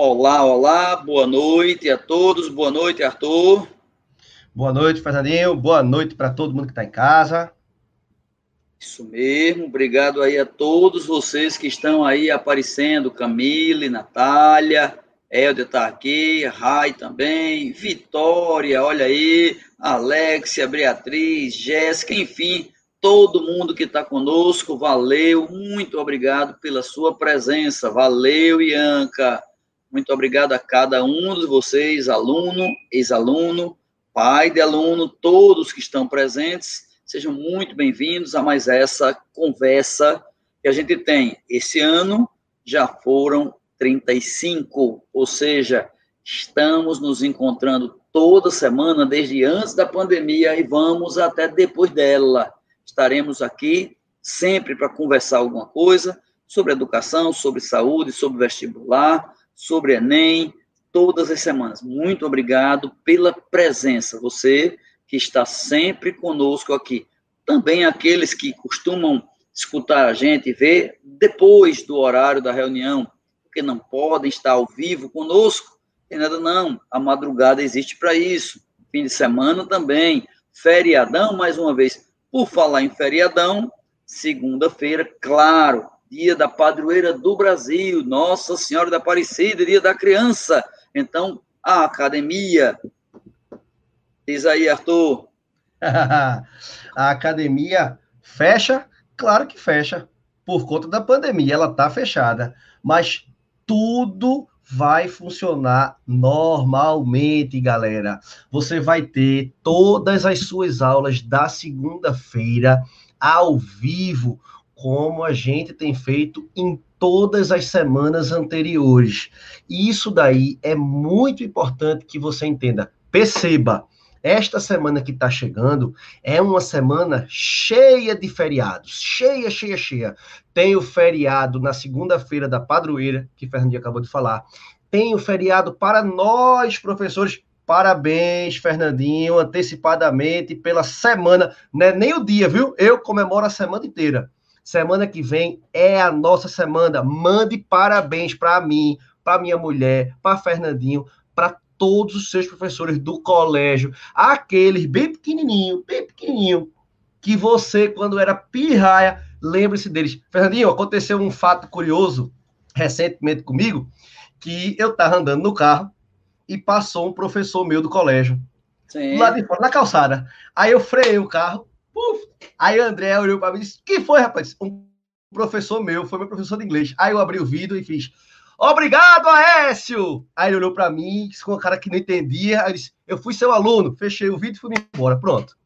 Olá, olá, boa noite a todos, boa noite, Arthur. Boa noite, Fernandinho, boa noite para todo mundo que está em casa. Isso mesmo, obrigado aí a todos vocês que estão aí aparecendo, Camille, Natália, Helder está aqui, Rai também, Vitória, olha aí, Alexia, Beatriz, Jéssica, enfim, todo mundo que está conosco, valeu, muito obrigado pela sua presença, valeu, Ianca, muito obrigado a cada um de vocês, aluno, ex-aluno, pai de aluno, todos que estão presentes. Sejam muito bem-vindos a mais essa conversa que a gente tem. Esse ano já foram 35, ou seja, estamos nos encontrando toda semana, desde antes da pandemia e vamos até depois dela. Estaremos aqui sempre para conversar alguma coisa sobre educação, sobre saúde, sobre vestibular, sobre Enem, todas as semanas. Muito obrigado pela presença, você que está sempre conosco aqui. Também aqueles que costumam escutar a gente e ver depois do horário da reunião, porque não podem estar ao vivo conosco, tem nada não, a madrugada existe para isso, fim de semana também, feriadão, mais uma vez, por falar em feriadão, segunda-feira, claro, dia da padroeira do Brasil, Nossa Senhora da Aparecida, dia da criança. Então, a academia. Diz aí, Arthur. a academia fecha? Claro que fecha. Por conta da pandemia, ela está fechada. Mas tudo vai funcionar normalmente, galera. Você vai ter todas as suas aulas da segunda-feira ao vivo como a gente tem feito em todas as semanas anteriores. E isso daí é muito importante que você entenda. Perceba, esta semana que está chegando é uma semana cheia de feriados, cheia, cheia, cheia. Tem o feriado na segunda-feira da padroeira, que Fernandinho acabou de falar. Tem o feriado para nós, professores. Parabéns, Fernandinho, antecipadamente pela semana, não é nem o dia, viu? Eu comemoro a semana inteira. Semana que vem é a nossa semana. Mande parabéns para mim, para minha mulher, para Fernandinho, para todos os seus professores do colégio, aqueles bem pequenininho, bem pequenininho, que você quando era pirraia, lembre-se deles. Fernandinho, aconteceu um fato curioso recentemente comigo, que eu estava andando no carro e passou um professor meu do colégio. Sim. Lá de fora, na calçada. Aí eu freiei o carro, Aí o André olhou para mim e disse: que foi, rapaz? Um professor meu, foi meu professor de inglês. Aí eu abri o vidro e fiz: Obrigado, Aécio! Aí ele olhou para mim, com um cara que não entendia. Aí disse: Eu fui seu aluno, fechei o vidro e fui embora. Pronto.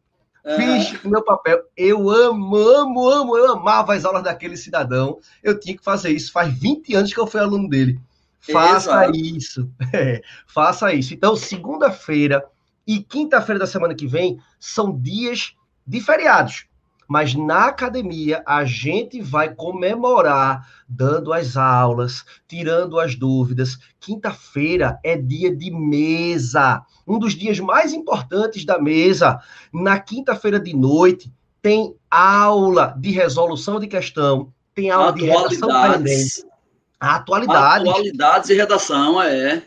Uhum. Fiz o meu papel. Eu amo, amo, amo, eu amava as aulas daquele cidadão. Eu tinha que fazer isso. Faz 20 anos que eu fui aluno dele. Faça Exato. isso. É, faça isso. Então, segunda-feira e quinta-feira da semana que vem são dias de feriados. Mas na academia a gente vai comemorar dando as aulas, tirando as dúvidas. Quinta-feira é dia de mesa, um dos dias mais importantes da mesa. Na quinta-feira de noite tem aula de resolução de questão, tem aula de redação pendente. Atualidades. Atualidades e redação, é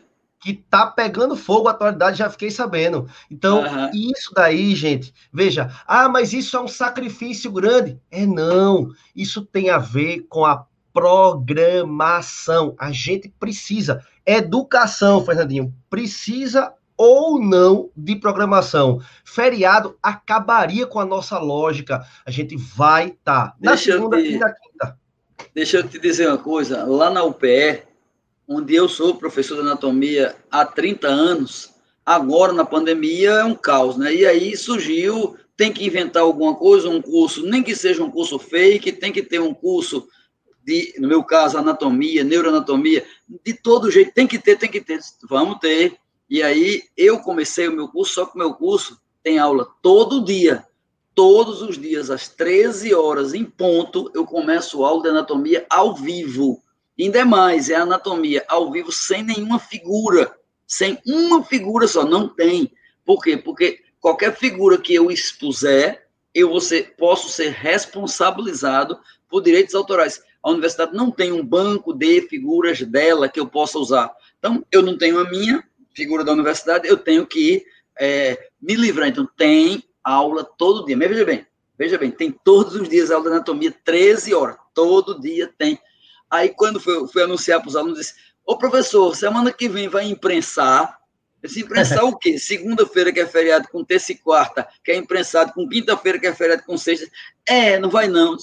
que tá pegando fogo a atualidade, já fiquei sabendo. Então, uhum. isso daí, gente, veja, ah, mas isso é um sacrifício grande. É não, isso tem a ver com a programação. A gente precisa. Educação, Fernandinho, precisa ou não de programação. Feriado acabaria com a nossa lógica. A gente vai estar tá na segunda te, e na quinta. Deixa eu te dizer uma coisa. Lá na UPE, onde eu sou professor de anatomia há 30 anos, agora na pandemia é um caos, né? E aí surgiu, tem que inventar alguma coisa, um curso, nem que seja um curso fake, tem que ter um curso de, no meu caso, anatomia, neuroanatomia, de todo jeito, tem que ter, tem que ter, vamos ter. E aí eu comecei o meu curso, só que o meu curso tem aula todo dia, todos os dias, às 13 horas em ponto, eu começo aula de anatomia ao vivo. Ainda é mais, é anatomia ao vivo sem nenhuma figura, sem uma figura só, não tem. Por quê? Porque qualquer figura que eu expuser, eu vou ser, posso ser responsabilizado por direitos autorais. A universidade não tem um banco de figuras dela que eu possa usar. Então, eu não tenho a minha figura da universidade, eu tenho que é, me livrar. Então, tem aula todo dia. Mas veja bem, veja bem, tem todos os dias aula de anatomia, 13 horas, todo dia tem. Aí, quando fui, fui anunciar para os alunos, disse, ô professor, semana que vem vai imprensar se imprensar o quê? Segunda-feira, que é feriado com terça e quarta, que é imprensado com quinta-feira, que é feriado com sexta. É, não vai não.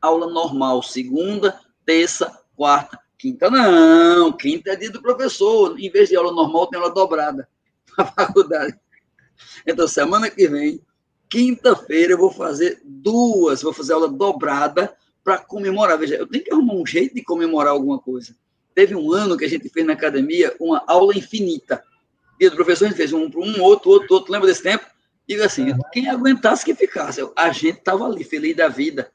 Aula normal, segunda, terça, quarta, quinta. Não, quinta é dia do professor. Em vez de aula normal, tem aula dobrada na faculdade. Então, semana que vem, quinta-feira, eu vou fazer duas, vou fazer aula dobrada para comemorar. Veja, eu tenho que arrumar um jeito de comemorar alguma coisa. Teve um ano que a gente fez na academia uma aula infinita dia do professor, a gente fez um para um, outro, outro, outro. Lembra desse tempo? Diga assim, quem aguentasse que ficasse. A gente estava ali, feliz da vida.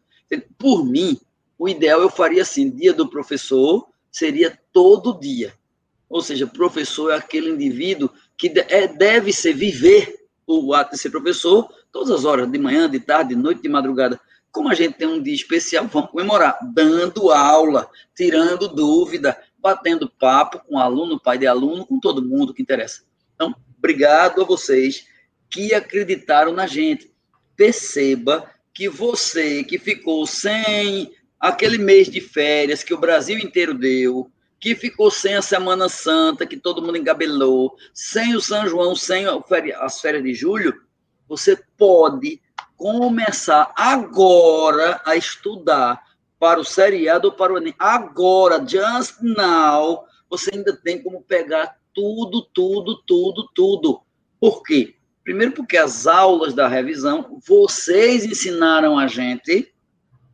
Por mim, o ideal eu faria assim: dia do professor seria todo dia. Ou seja, professor é aquele indivíduo que é, deve ser viver o ato de ser professor todas as horas, de manhã, de tarde, de noite, de madrugada. Como a gente tem um dia especial, vamos comemorar, dando aula, tirando dúvida, batendo papo com aluno, pai de aluno, com todo mundo que interessa. Então, obrigado a vocês que acreditaram na gente. Perceba que você que ficou sem aquele mês de férias que o Brasil inteiro deu, que ficou sem a Semana Santa, que todo mundo engabelou, sem o São João, sem as férias de julho, você pode começar agora a estudar para o seriado ou para o Enem. Agora, just now, você ainda tem como pegar tudo, tudo, tudo, tudo. Por quê? Primeiro, porque as aulas da revisão, vocês ensinaram a gente,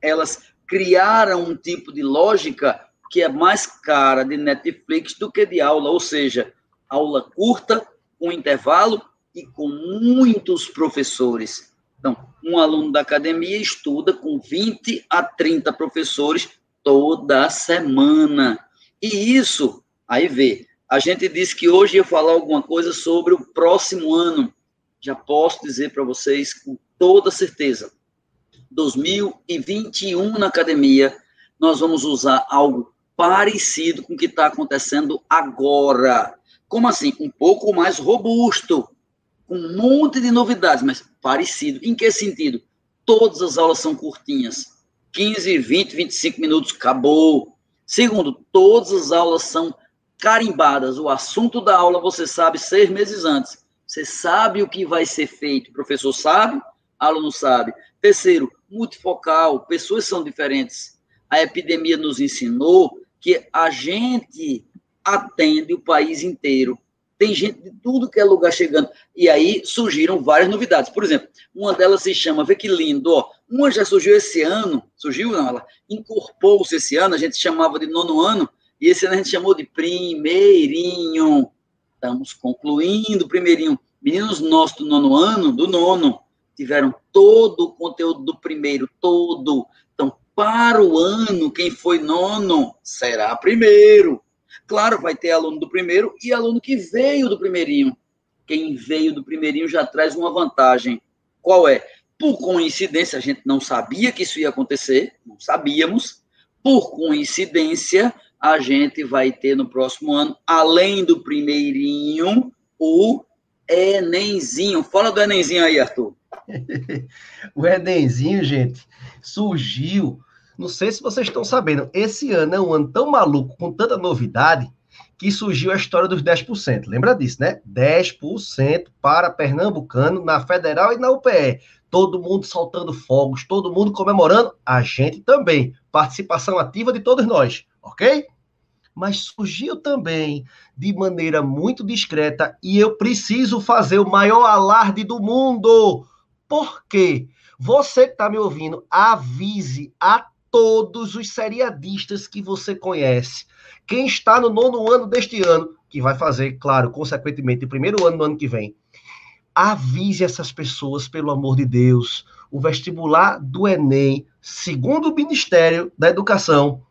elas criaram um tipo de lógica que é mais cara de Netflix do que de aula, ou seja, aula curta, com intervalo e com muitos professores. Então, um aluno da academia estuda com 20 a 30 professores toda semana. E isso, aí vê, a gente disse que hoje ia falar alguma coisa sobre o próximo ano. Já posso dizer para vocês com toda certeza. 2021 na academia, nós vamos usar algo parecido com o que está acontecendo agora. Como assim? Um pouco mais robusto, com um monte de novidades, mas parecido. Em que sentido? Todas as aulas são curtinhas. 15, 20, 25 minutos, acabou. Segundo, todas as aulas são carimbadas. O assunto da aula você sabe seis meses antes. Você sabe o que vai ser feito. O professor sabe, aluno sabe. Terceiro, multifocal. Pessoas são diferentes. A epidemia nos ensinou que a gente atende o país inteiro. Tem gente de tudo que é lugar chegando. E aí surgiram várias novidades. Por exemplo, uma delas se chama, vê que lindo, ó. Uma já surgiu esse ano, surgiu não, ela incorporou-se esse ano, a gente chamava de nono ano, e esse ano a gente chamou de primeirinho. Estamos concluindo primeirinho. Meninos nossos do nono ano, do nono, tiveram todo o conteúdo do primeiro, todo. Então, para o ano, quem foi nono será primeiro. Claro, vai ter aluno do primeiro e aluno que veio do primeirinho. Quem veio do primeirinho já traz uma vantagem. Qual é? Por coincidência, a gente não sabia que isso ia acontecer, não sabíamos. Por coincidência, a gente vai ter no próximo ano, além do primeirinho, o Enemzinho. Fala do Enemzinho aí, Arthur. o Enemzinho, gente, surgiu. Não sei se vocês estão sabendo, esse ano é um ano tão maluco, com tanta novidade, que surgiu a história dos 10%. Lembra disso, né? 10% para pernambucano na Federal e na UPE. Todo mundo soltando fogos, todo mundo comemorando, a gente também. Participação ativa de todos nós ok? Mas surgiu também de maneira muito discreta e eu preciso fazer o maior alarde do mundo. Por quê? Você que está me ouvindo, avise a todos os seriadistas que você conhece. Quem está no nono ano deste ano, que vai fazer, claro, consequentemente, o primeiro ano do ano que vem, avise essas pessoas, pelo amor de Deus. O vestibular do Enem, segundo o Ministério da Educação,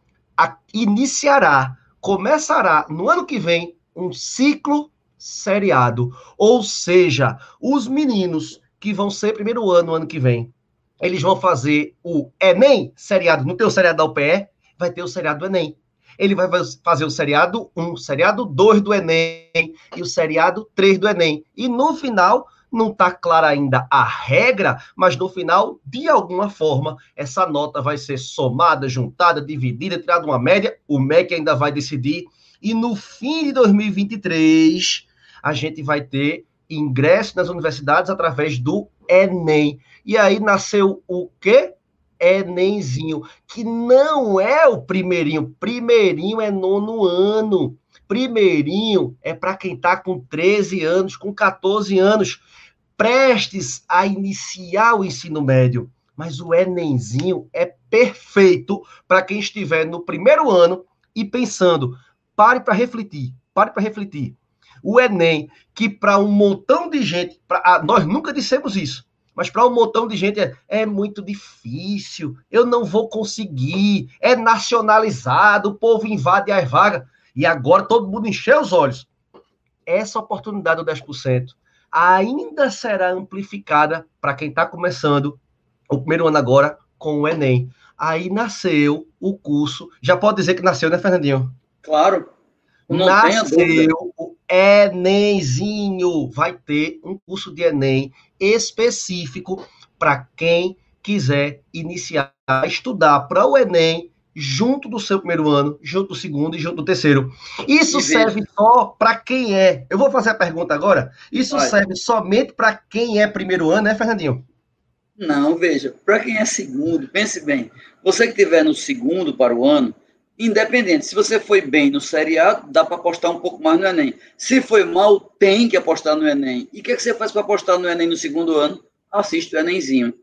iniciará, começará no ano que vem um ciclo seriado. Ou seja, os meninos que vão ser primeiro ano, ano que vem, eles vão fazer o Enem seriado. Não tem o seriado da UPE, vai ter o seriado do Enem. ele vai fazer o seriado 1, o seriado 2 do Enem e o seriado 3 do Enem. E no final, não está clara ainda a regra, mas no final, de alguma forma, essa nota vai ser somada, juntada, dividida, tirada uma média, o MEC ainda vai decidir. E no fim de 2023, a gente vai ter ingresso nas universidades através do Enem. E aí nasceu o quê? Enemzinho, que não é o primeirinho. Primeirinho é nono ano. Primeirinho é para quem está com 13 anos, com 14 anos, prestes a iniciar o ensino médio. Mas o Enemzinho é perfeito para quem estiver no primeiro ano e pensando. Pare para refletir, pare para refletir. O Enem, que para um montão de gente, pra, ah, nós nunca dissemos isso, mas para um montão de gente é, é, muito difícil, eu não vou conseguir, é nacionalizado, o povo invade as vagas, e agora todo mundo encheu os olhos. Essa oportunidade do 10% ainda será amplificada para quem está começando o primeiro ano agora com o Enem. Aí nasceu o curso. Já pode dizer que nasceu, né, Fernandinho? Claro. Não nasceu Enemzinho. Vai ter um curso de Enem específico para quem quiser iniciar a estudar para o Enem junto do seu primeiro ano, junto do segundo e junto do terceiro. Isso serve só para quem é. Eu vou fazer a pergunta agora. Isso serve somente para quem é primeiro ano, né, Fernandinho? Não, veja, para quem é segundo, pense bem. Você que tiver no segundo para o ano, independente, se você foi bem no A, dá para apostar um pouco mais no Enem. Se foi mal, tem que apostar no Enem. E o que, é que você faz para apostar no Enem no segundo ano? Assiste o Enemzinho.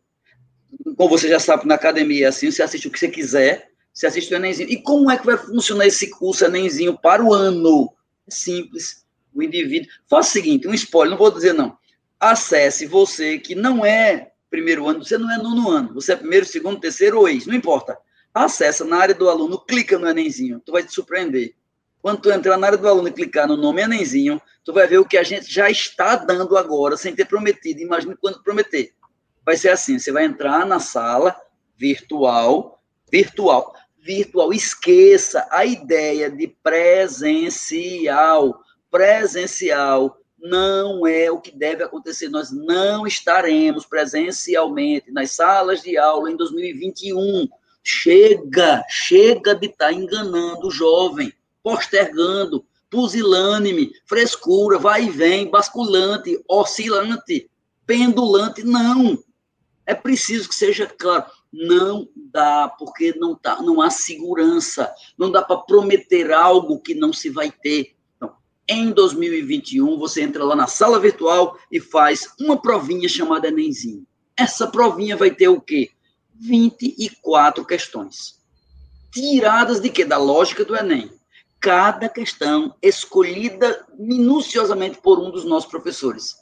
Como você já sabe, na academia é assim, você assiste o que você quiser, você assiste o Enemzinho. E como é que vai funcionar esse curso Enemzinho para o ano? É simples. O indivíduo. Faça o seguinte, um spoiler, não vou dizer não. Acesse você que não é primeiro ano, você não é nono ano, você é primeiro, segundo, terceiro ou ex, não importa. Acessa na área do aluno, clica no Enemzinho, tu vai te surpreender. Quando tu entrar na área do aluno e clicar no nome Enemzinho, tu vai ver o que a gente já está dando agora, sem ter prometido. Imagine quando prometer. Vai ser assim, você vai entrar na sala virtual, virtual virtual. Esqueça a ideia de presencial. Presencial não é o que deve acontecer. Nós não estaremos presencialmente nas salas de aula em 2021. Chega, chega de estar tá enganando o jovem, postergando, pusilânime, frescura, vai e vem, basculante, oscilante, pendulante. Não. É preciso que seja claro não dá, porque não, tá, não há segurança, não dá para prometer algo que não se vai ter. Então, em 2021, você entra lá na sala virtual e faz uma provinha chamada Enemzinho. Essa provinha vai ter o quê? 24 questões. Tiradas de quê? Da lógica do Enem. Cada questão escolhida minuciosamente por um dos nossos professores.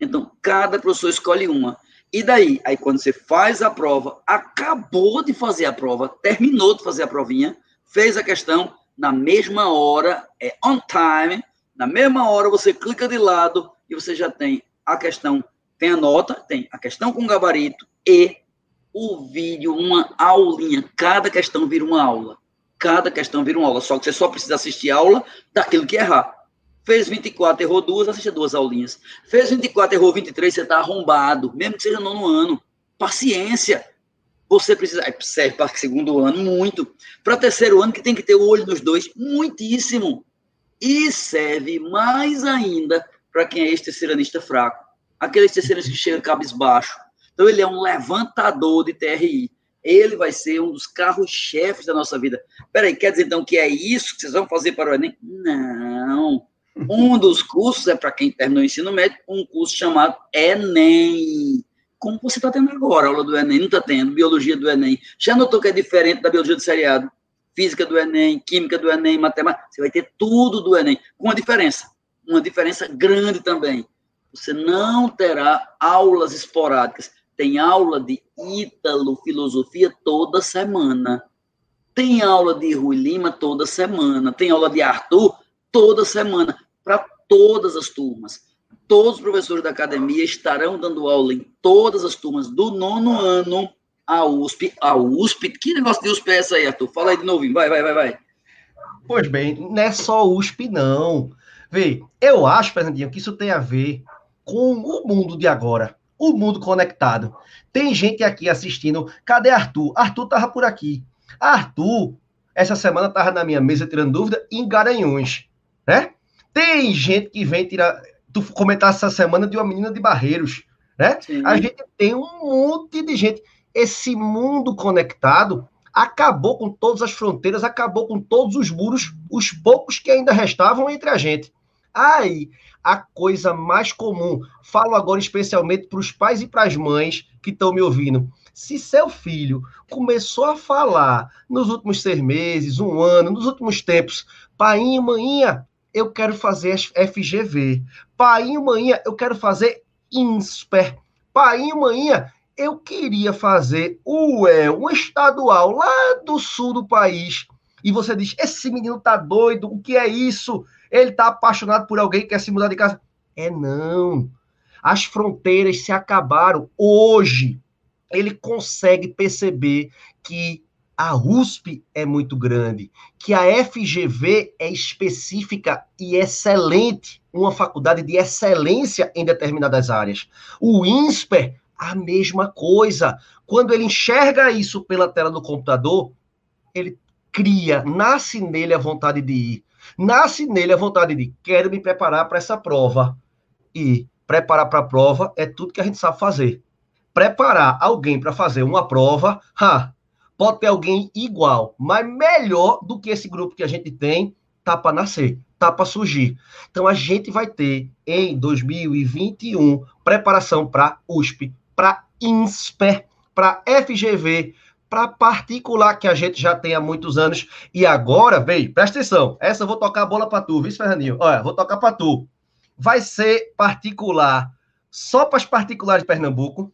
Então, cada professor escolhe uma. E daí? Aí quando você faz a prova, acabou de fazer a prova, terminou de fazer a provinha, fez a questão, na mesma hora, é on time, na mesma hora você clica de lado e você já tem a questão, tem a nota, tem a questão com gabarito e o vídeo, uma aulinha. Cada questão vira uma aula. Cada questão vira uma aula. Só que você só precisa assistir aula daquilo que errar. Fez 24, errou duas, assiste duas aulinhas. Fez 24, errou 23, você está arrombado, mesmo que seja nono ano. Paciência. Você precisa. Serve para segundo ano, muito. Para terceiro ano, que tem que ter o olho nos dois, muitíssimo. E serve mais ainda para quem é ex-terceiranista fraco. Aquele terceiranista que chega cabisbaixo. Então, ele é um levantador de TRI. Ele vai ser um dos carros-chefes da nossa vida. Peraí, quer dizer então que é isso que vocês vão fazer para o Enem? Não. Um dos cursos é para quem terminou o ensino médio, um curso chamado Enem. Como você está tendo agora, a aula do Enem, não está tendo, biologia do Enem. Já notou que é diferente da biologia do seriado? Física do Enem, química do Enem, matemática. Você vai ter tudo do Enem, com uma diferença. Uma diferença grande também. Você não terá aulas esporádicas. Tem aula de Ítalo, filosofia toda semana. Tem aula de Rui Lima toda semana. Tem aula de Arthur toda semana para todas as turmas. Todos os professores da academia estarão dando aula em todas as turmas do nono ano a USP. A USP, que negócio de USP é essa aí, Arthur? Fala aí de novo, vai, vai, vai, vai. Pois bem, não é só USP, não. Vê, eu acho, Fernandinho, que isso tem a ver com o mundo de agora, o mundo conectado. Tem gente aqui assistindo. Cadê Arthur? Arthur tava por aqui. Arthur, essa semana tava na minha mesa tirando dúvida em Garanhuns, né? Tem gente que vem tirar. Tu comentar essa semana de uma menina de Barreiros, né? Sim. A gente tem um monte de gente. Esse mundo conectado acabou com todas as fronteiras, acabou com todos os muros, os poucos que ainda restavam entre a gente. Aí, a coisa mais comum, falo agora especialmente para os pais e para as mães que estão me ouvindo. Se seu filho começou a falar nos últimos seis meses, um ano, nos últimos tempos, pai e maninha, eu quero fazer FGV. Pai e maninha, eu quero fazer INSPER. Pai e maninha, eu queria fazer o EL, um estadual lá do sul do país. E você diz: esse menino tá doido, o que é isso? Ele tá apaixonado por alguém que quer se mudar de casa. É não. As fronteiras se acabaram. Hoje, ele consegue perceber que a USP é muito grande, que a FGV é específica e excelente, uma faculdade de excelência em determinadas áreas. O INSPER a mesma coisa. Quando ele enxerga isso pela tela do computador, ele cria, nasce nele a vontade de ir. Nasce nele a vontade de quero me preparar para essa prova. E preparar para a prova é tudo que a gente sabe fazer. Preparar alguém para fazer uma prova, ha, pode ter alguém igual, mas melhor do que esse grupo que a gente tem, tá para nascer, tá para surgir. Então a gente vai ter em 2021 preparação para USP, para INSPER, para FGV, para particular que a gente já tem há muitos anos. E agora, vem, presta atenção, essa eu vou tocar a bola para tu, viu, Fernandinho? Olha, vou tocar para tu. Vai ser particular só para as particulares de Pernambuco?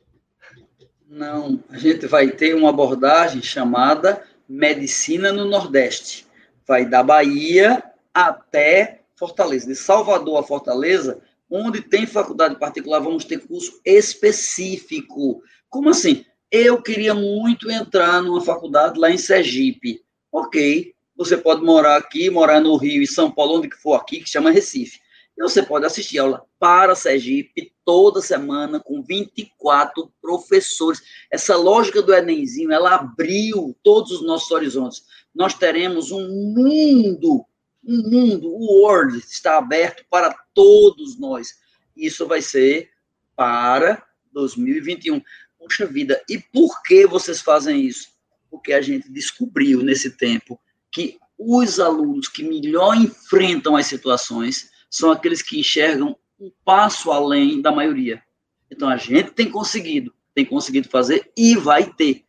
Não, a gente vai ter uma abordagem chamada Medicina no Nordeste. Vai da Bahia até Fortaleza, de Salvador a Fortaleza, Onde tem faculdade particular, vamos ter curso específico. Como assim? Eu queria muito entrar numa faculdade lá em Sergipe. Ok, você pode morar aqui, morar no Rio e São Paulo, onde que for aqui, que chama Recife. E você pode assistir aula para Sergipe toda semana com 24 professores. Essa lógica do Enemzinho, ela abriu todos os nossos horizontes. Nós teremos um mundo um mundo, o world está aberto para todos nós. Isso vai ser para 2021. Poxa vida, e por que vocês fazem isso? Porque a gente descobriu nesse tempo que os alunos que melhor enfrentam as situações são aqueles que enxergam um passo além da maioria. Então a gente tem conseguido, tem conseguido fazer e vai ter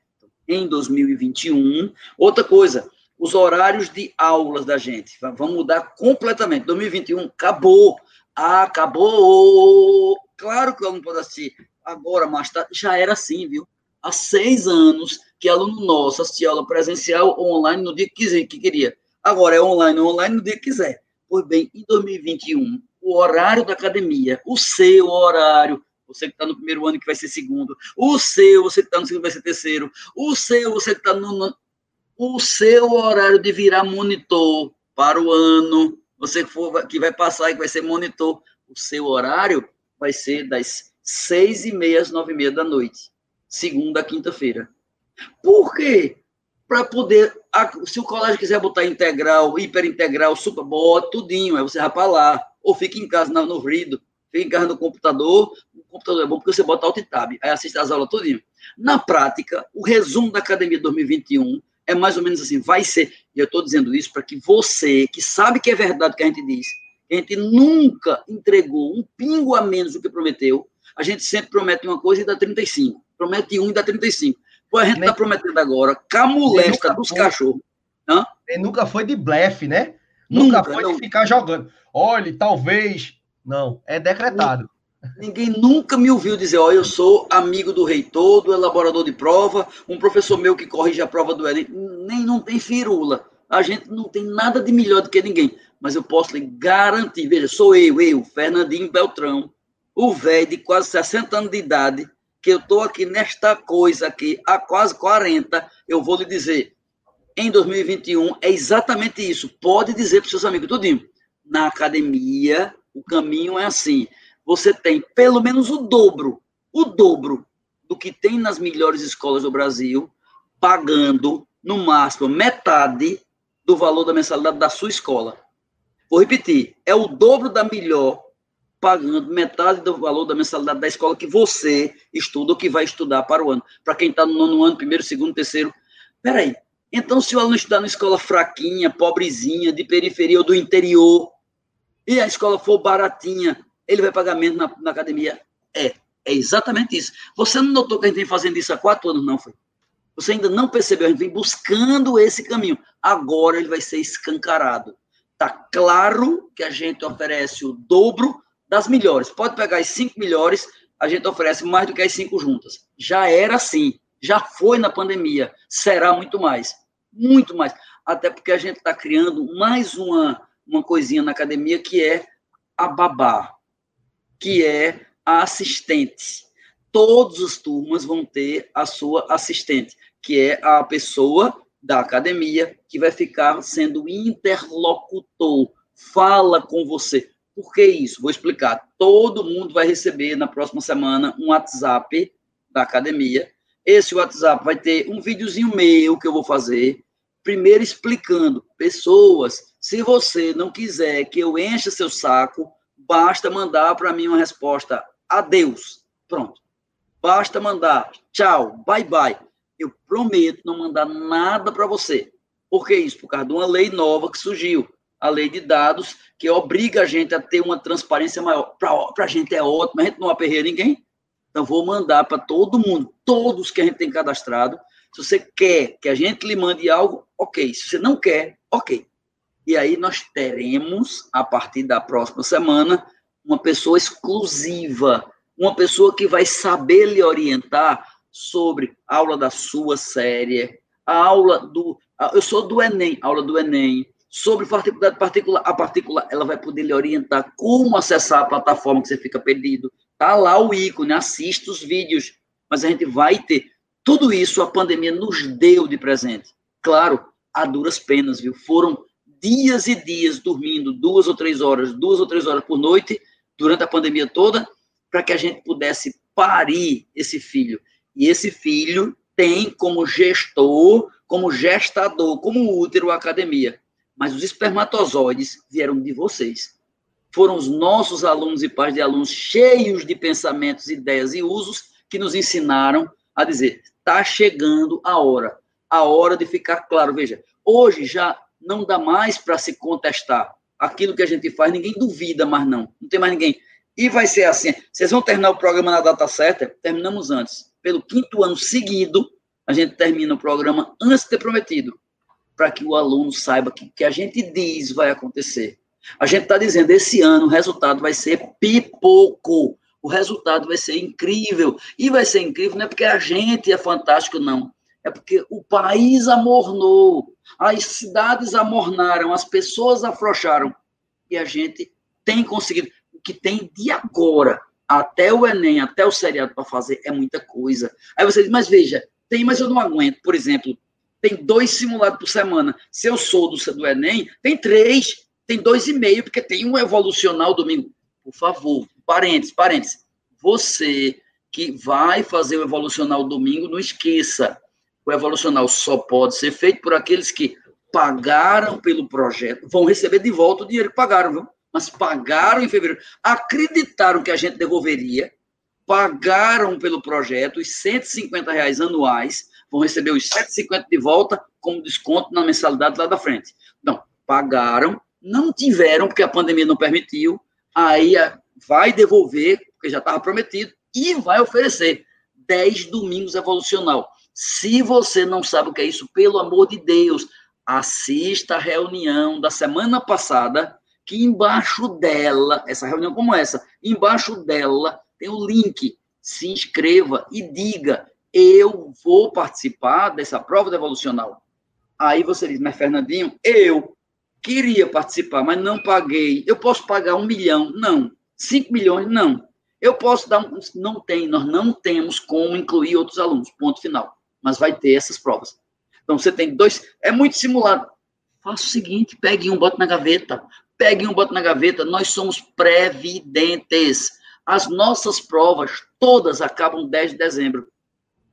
em 2021. Outra coisa, os horários de aulas da gente. Vão mudar completamente. 2021 acabou. Acabou. Claro que eu não posso assistir agora, mas tá, já era assim, viu? Há seis anos que aluno nosso assistia aula presencial ou online no dia que, quiser, que queria. Agora é online ou online no dia que quiser. Pois bem, em 2021, o horário da academia, o seu horário, você que está no primeiro ano que vai ser segundo, o seu, você que está no segundo vai ser terceiro, o seu, você que está no, o seu horário de virar monitor para o ano, você que, for, que vai passar e que vai ser monitor, o seu horário vai ser das seis e meia às nove e meia da noite, segunda a quinta-feira. Por quê? Para poder, se o colégio quiser botar integral, hiperintegral, superboa, tudinho, aí você vai para lá, ou fica em casa no, no fica em casa no computador, o computador é bom porque você bota alt tab, aí assiste as aulas tudinho. Na prática, o resumo da Academia 2021 é mais ou menos assim, vai ser. E eu estou dizendo isso para que você, que sabe que é verdade o que a gente diz, a gente nunca entregou um pingo a menos do que prometeu, a gente sempre promete uma coisa e dá 35. Promete um e dá 35. Pois a gente está prometendo agora camulesta dos cachorros. Hã? Ele nunca foi de blefe, né? Nunca, nunca foi não. de ficar jogando. Olha, talvez. Não, é decretado. Ninguém nunca me ouviu dizer, ó, eu sou amigo do reitor, do elaborador de prova, um professor meu que corrige a prova do Enem. Nem não tem firula. A gente não tem nada de melhor do que ninguém. Mas eu posso lhe garantir, veja, sou eu, eu, Fernandinho Beltrão, o velho de quase 60 anos de idade, que eu estou aqui nesta coisa aqui há quase 40, eu vou lhe dizer, em 2021 é exatamente isso. Pode dizer para seus amigos, tudinho. Na academia, o caminho é assim. Você tem pelo menos o dobro, o dobro do que tem nas melhores escolas do Brasil, pagando no máximo metade do valor da mensalidade da sua escola. Vou repetir, é o dobro da melhor pagando metade do valor da mensalidade da escola que você estuda ou que vai estudar para o ano. Para quem está no nono ano, primeiro, segundo, terceiro. Peraí, então se o aluno estudar numa escola fraquinha, pobrezinha, de periferia ou do interior, e a escola for baratinha, ele vai pagar menos na, na academia? É, é exatamente isso. Você não notou que a gente vem fazendo isso há quatro anos, não foi? Você ainda não percebeu, a gente vem buscando esse caminho. Agora ele vai ser escancarado. Está claro que a gente oferece o dobro das melhores. Pode pegar as cinco melhores, a gente oferece mais do que as cinco juntas. Já era assim, já foi na pandemia, será muito mais, muito mais. Até porque a gente está criando mais uma, uma coisinha na academia que é a babá, que é a assistente. Todas as turmas vão ter a sua assistente, que é a pessoa da academia que vai ficar sendo interlocutor, fala com você. Por que isso? Vou explicar. Todo mundo vai receber na próxima semana um WhatsApp da academia. Esse WhatsApp vai ter um videozinho meu que eu vou fazer, primeiro explicando, pessoas, se você não quiser que eu encha seu saco, basta mandar para mim uma resposta adeus. Pronto. Basta mandar tchau, bye bye. Eu prometo não mandar nada para você. Por que isso? Por causa de uma lei nova que surgiu a lei de dados, que obriga a gente a ter uma transparência maior. Para a gente é ótimo, a gente não aperreia ninguém. Então, vou mandar para todo mundo, todos que a gente tem cadastrado. Se você quer que a gente lhe mande algo, ok. Se você não quer, ok. E aí nós teremos, a partir da próxima semana, uma pessoa exclusiva, uma pessoa que vai saber lhe orientar sobre a aula da sua série, a aula do. Eu sou do Enem, aula do Enem, sobre particularidade particular, a partícula ela vai poder lhe orientar como acessar a plataforma que você fica perdido. Tá lá o ícone, assista os vídeos, mas a gente vai ter tudo isso a pandemia nos deu de presente. Claro, a duras penas, viu? Foram dias e dias dormindo duas ou três horas, duas ou três horas por noite durante a pandemia toda, para que a gente pudesse parir esse filho. E esse filho tem como gestor, como gestador, como útero a academia mas os espermatozoides vieram de vocês. Foram os nossos alunos e pais de alunos cheios de pensamentos, ideias e usos que nos ensinaram a dizer: está chegando a hora, a hora de ficar claro. Veja, hoje já não dá mais para se contestar aquilo que a gente faz, ninguém duvida mais não, não tem mais ninguém. E vai ser assim: vocês vão terminar o programa na data certa? Terminamos antes. Pelo quinto ano seguido, a gente termina o programa antes de ter prometido para que o aluno saiba que o que a gente diz vai acontecer. A gente está dizendo, esse ano o resultado vai ser pipoco, o resultado vai ser incrível. E vai ser incrível não é porque a gente é fantástico, não. É porque o país amornou, as cidades amornaram, as pessoas afrouxaram. E a gente tem conseguido. O que tem de agora até o Enem, até o seriado para fazer, é muita coisa. Aí você diz, mas veja, tem, mas eu não aguento. Por exemplo, tem dois simulados por semana. Se eu sou do, do Enem, tem três, tem dois e meio, porque tem um evolucional domingo. Por favor, parênteses, parênteses. Você que vai fazer o evolucional domingo, não esqueça. O evolucional só pode ser feito por aqueles que pagaram pelo projeto, vão receber de volta o dinheiro que pagaram, viu? Mas pagaram em fevereiro, acreditaram que a gente devolveria, pagaram pelo projeto os 150 reais anuais, vão receber os 7,50 de volta como desconto na mensalidade lá da frente. Não, pagaram, não tiveram, porque a pandemia não permitiu, aí vai devolver, porque já estava prometido, e vai oferecer 10 domingos evolucional. Se você não sabe o que é isso, pelo amor de Deus, assista a reunião da semana passada, que embaixo dela, essa reunião como essa, embaixo dela tem o link. Se inscreva e diga eu vou participar dessa prova devolucional. Aí você diz, mas Fernandinho, eu queria participar, mas não paguei. Eu posso pagar um milhão? Não. Cinco milhões? Não. Eu posso dar um. Não tem, nós não temos como incluir outros alunos, ponto final. Mas vai ter essas provas. Então você tem dois, é muito simulado. Faça o seguinte, pegue um, bote na gaveta. Pegue um, bote na gaveta. Nós somos previdentes. As nossas provas todas acabam 10 de dezembro.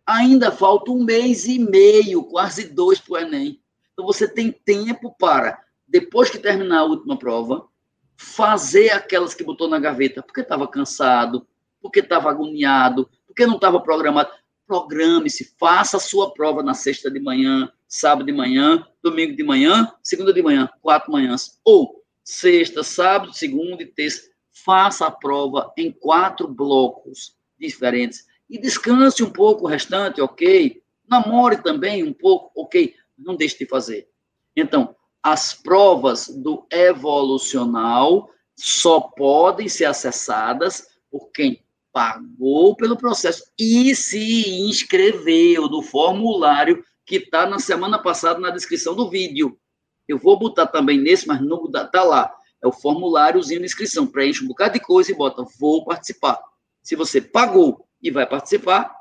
Ainda falta um mês e meio, quase dois para o Enem. Então você tem tempo para, depois que terminar a última prova, fazer aquelas que botou na gaveta, porque estava cansado, porque estava agoniado, porque não estava programado. Programe-se, faça a sua prova na sexta de manhã, sábado de manhã, domingo de manhã, segunda de manhã, quatro manhãs. Ou sexta, sábado, segunda e terça. Faça a prova em quatro blocos diferentes. E descanse um pouco o restante, ok? Namore também um pouco, ok? Não deixe de fazer. Então, as provas do evolucional só podem ser acessadas por quem pagou pelo processo e se inscreveu no formulário que está na semana passada na descrição do vídeo. Eu vou botar também nesse, mas não está lá. É o formuláriozinho de inscrição. Preenche um bocado de coisa e bota vou participar. Se você pagou e vai participar,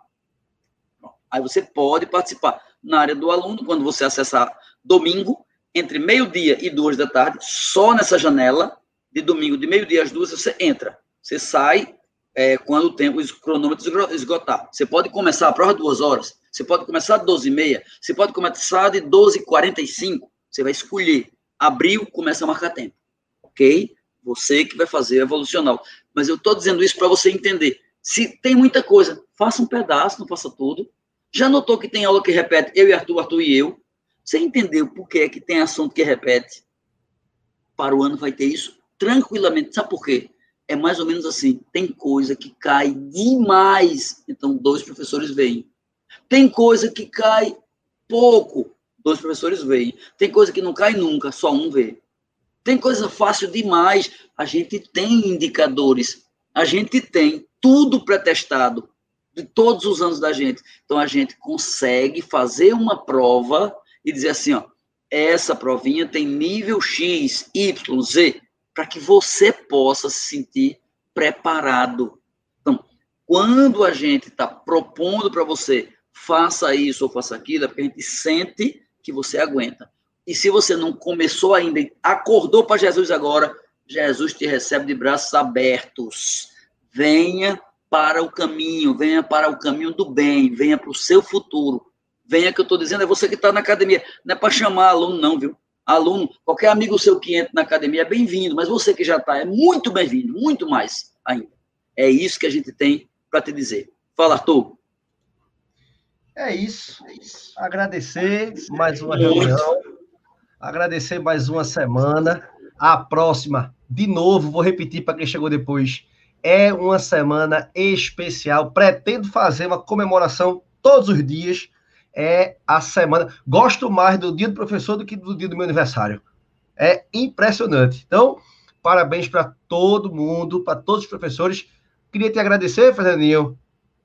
aí você pode participar. Na área do aluno, quando você acessar domingo, entre meio-dia e duas da tarde, só nessa janela, de domingo, de meio-dia às duas, você entra. Você sai é, quando o tempo, os cronômetros esgotar. Você pode começar a prova duas horas, você pode começar de 12 e meia, você pode começar de 12 e 45, você vai escolher. Abriu, começa a marcar tempo. Ok? Você que vai fazer evolucional. Mas eu estou dizendo isso para você entender. Se tem muita coisa, faça um pedaço, não faça tudo. Já notou que tem aula que repete eu e Arthur, Arthur e eu? Você entendeu por que, é que tem assunto que repete? Para o ano vai ter isso tranquilamente. Sabe por quê? É mais ou menos assim. Tem coisa que cai demais, então dois professores vêm. Tem coisa que cai pouco, dois professores veem. Tem coisa que não cai nunca, só um vê. Tem coisa fácil demais, a gente tem indicadores, a gente tem tudo pré-testado de todos os anos da gente. Então a gente consegue fazer uma prova e dizer assim, ó, essa provinha tem nível X, Y, Z, para que você possa se sentir preparado. Então, quando a gente está propondo para você, faça isso ou faça aquilo, é porque a gente sente que você aguenta. E se você não começou ainda, acordou para Jesus agora, Jesus te recebe de braços abertos. Venha para o caminho, venha para o caminho do bem, venha para o seu futuro. Venha que eu estou dizendo, é você que está na academia. Não é para chamar aluno, não, viu? Aluno, qualquer amigo seu que entra na academia é bem-vindo, mas você que já está é muito bem-vindo, muito mais ainda. É isso que a gente tem para te dizer. Fala, Arthur. É isso. É isso. Agradecer mais uma reunião. Agradecer mais uma semana. A próxima, de novo, vou repetir para quem chegou depois. É uma semana especial. Pretendo fazer uma comemoração todos os dias é a semana. Gosto mais do dia do professor do que do dia do meu aniversário. É impressionante. Então, parabéns para todo mundo, para todos os professores. Queria te agradecer, Fernandinho,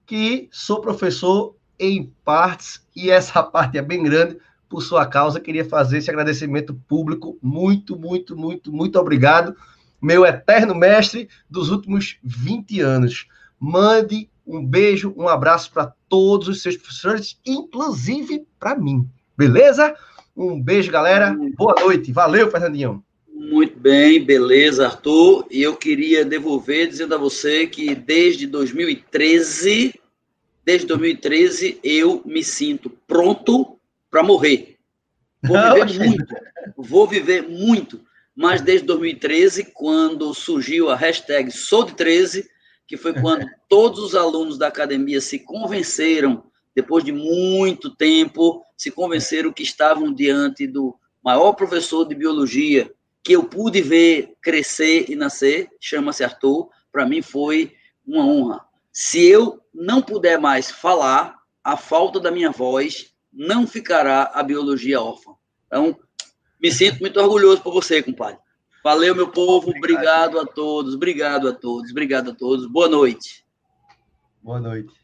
que sou professor em partes e essa parte é bem grande por sua causa. Queria fazer esse agradecimento público. Muito, muito, muito, muito obrigado. Meu eterno mestre dos últimos 20 anos. Mande um beijo, um abraço para todos os seus professores, inclusive para mim. Beleza? Um beijo, galera. Boa noite. Valeu, Fernandinho. Muito bem, beleza, Arthur. E eu queria devolver dizendo a você que desde 2013, desde 2013, eu me sinto pronto para morrer. Vou viver muito, vou viver muito. Mas desde 2013, quando surgiu a hashtag Sou de 13, que foi quando todos os alunos da academia se convenceram, depois de muito tempo, se convenceram que estavam diante do maior professor de biologia que eu pude ver crescer e nascer, chama-se Arthur, para mim foi uma honra. Se eu não puder mais falar, a falta da minha voz não ficará a biologia órfã. Então, me sinto muito orgulhoso por você, compadre. Valeu, meu povo. Obrigado. a todos. Obrigado a todos. Obrigado a todos. Boa noite. Boa noite.